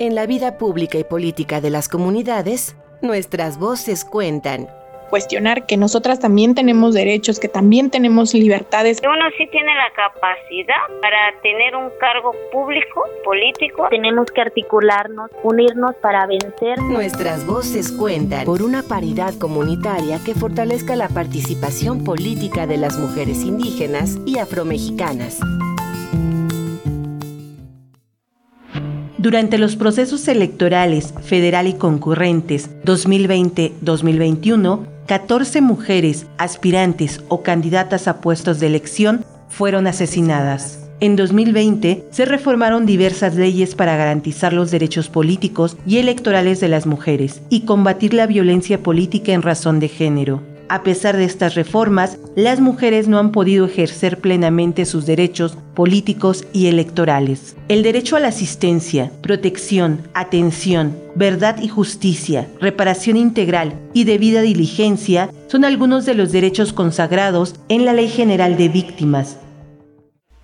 En la vida pública y política de las comunidades, nuestras voces cuentan cuestionar que nosotras también tenemos derechos, que también tenemos libertades. Uno sí tiene la capacidad para tener un cargo público, político. Tenemos que articularnos, unirnos para vencer. Nuestras voces cuentan por una paridad comunitaria que fortalezca la participación política de las mujeres indígenas y afromexicanas. Durante los procesos electorales federal y concurrentes 2020-2021, 14 mujeres aspirantes o candidatas a puestos de elección fueron asesinadas. En 2020 se reformaron diversas leyes para garantizar los derechos políticos y electorales de las mujeres y combatir la violencia política en razón de género. A pesar de estas reformas, las mujeres no han podido ejercer plenamente sus derechos políticos y electorales. El derecho a la asistencia, protección, atención, verdad y justicia, reparación integral y debida diligencia son algunos de los derechos consagrados en la Ley General de Víctimas,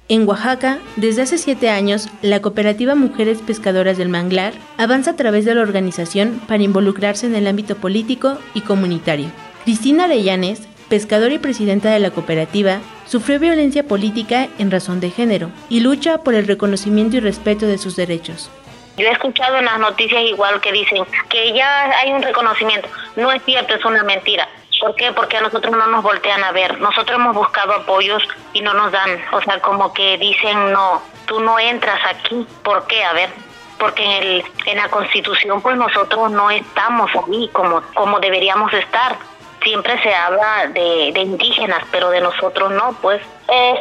en Oaxaca, desde hace siete años, la cooperativa Mujeres Pescadoras del Manglar avanza a través de la organización para involucrarse en el ámbito político y comunitario. Cristina Arellanes, pescadora y presidenta de la cooperativa, sufrió violencia política en razón de género y lucha por el reconocimiento y respeto de sus derechos. Yo he escuchado en las noticias igual que dicen que ya hay un reconocimiento. No es cierto, es una mentira. ¿Por qué? Porque a nosotros no nos voltean a ver. Nosotros hemos buscado apoyos y no nos dan. O sea, como que dicen, no, tú no entras aquí. ¿Por qué? A ver, porque en, el, en la Constitución pues nosotros no estamos ahí como, como deberíamos estar siempre se habla de, indígenas, pero de nosotros no, pues.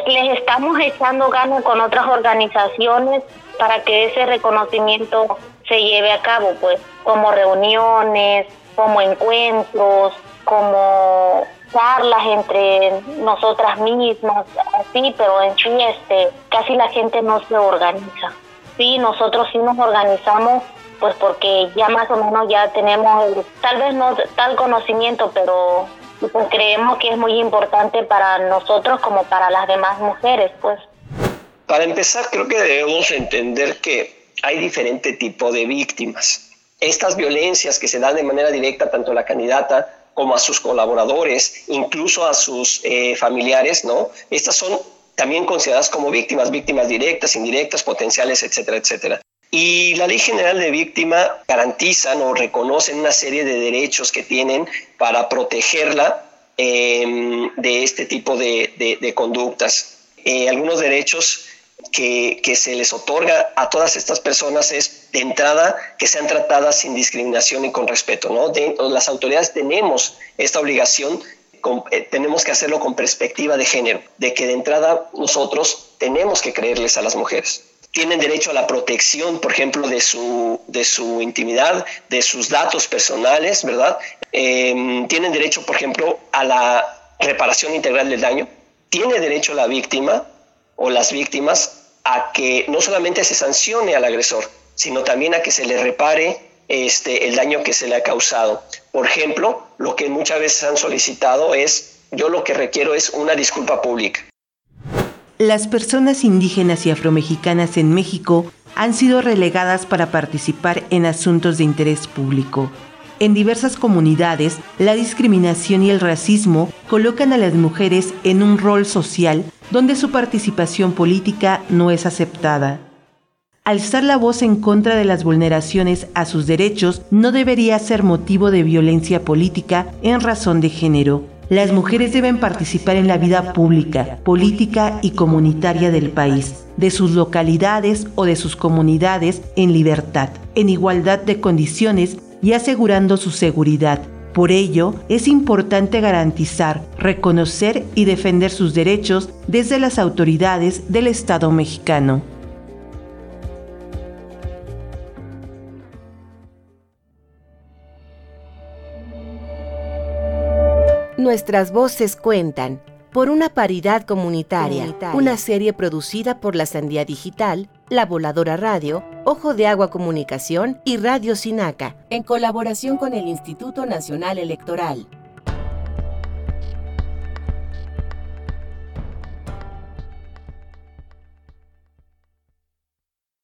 les estamos echando ganas con otras organizaciones para que ese reconocimiento se lleve a cabo, pues, como reuniones, como encuentros, como charlas entre nosotras mismas, así, pero en sí, este, casi la gente no se organiza. Sí, nosotros sí nos organizamos pues porque ya más o menos ya tenemos tal vez no tal conocimiento, pero pues creemos que es muy importante para nosotros como para las demás mujeres, pues. Para empezar, creo que debemos entender que hay diferente tipo de víctimas. Estas violencias que se dan de manera directa tanto a la candidata como a sus colaboradores, incluso a sus eh, familiares, ¿no? Estas son también consideradas como víctimas, víctimas directas, indirectas, potenciales, etcétera, etcétera. Y la Ley General de Víctima garantiza o reconoce una serie de derechos que tienen para protegerla em, de este tipo de, conductas. Eh, algunos derechos que, se les otorga a todas estas personas es, de entrada, que sean tratadas sin discriminación y con respeto. ¿no? las autoridades tenemos esta obligación eh, tenemos que hacerlo con perspectiva de género, de que de entrada nosotros tenemos que creerles a las mujeres tienen derecho a la protección, por ejemplo, de su, de su intimidad, de sus datos personales, ¿verdad? Em, tienen derecho, por ejemplo, a la reparación integral del daño. Tiene derecho la víctima o las víctimas a que no solamente se sancione al agresor, sino también a que se le repare este, el daño que se le ha causado. Por ejemplo, lo que muchas veces han solicitado es, yo lo que requiero es una disculpa pública. Las personas indígenas y afromexicanas en México han sido relegadas para participar en asuntos de interés público. En diversas comunidades, la discriminación y el racismo colocan a las mujeres en un rol social donde su participación política no es aceptada. Alzar la voz en contra de las vulneraciones a sus derechos no debería ser motivo de violencia política en razón de género, las mujeres deben participar en la vida pública, política y comunitaria del país, de sus localidades o de sus comunidades en libertad, en igualdad de condiciones y asegurando su seguridad. Por ello, es importante garantizar, reconocer y defender sus derechos desde las autoridades del Estado mexicano. Nuestras voces cuentan por una paridad comunitaria, una serie producida por la Sandía Digital, La Voladora Radio, Ojo de Agua Comunicación y Radio Sinaca, en colaboración con el Instituto Nacional Electoral.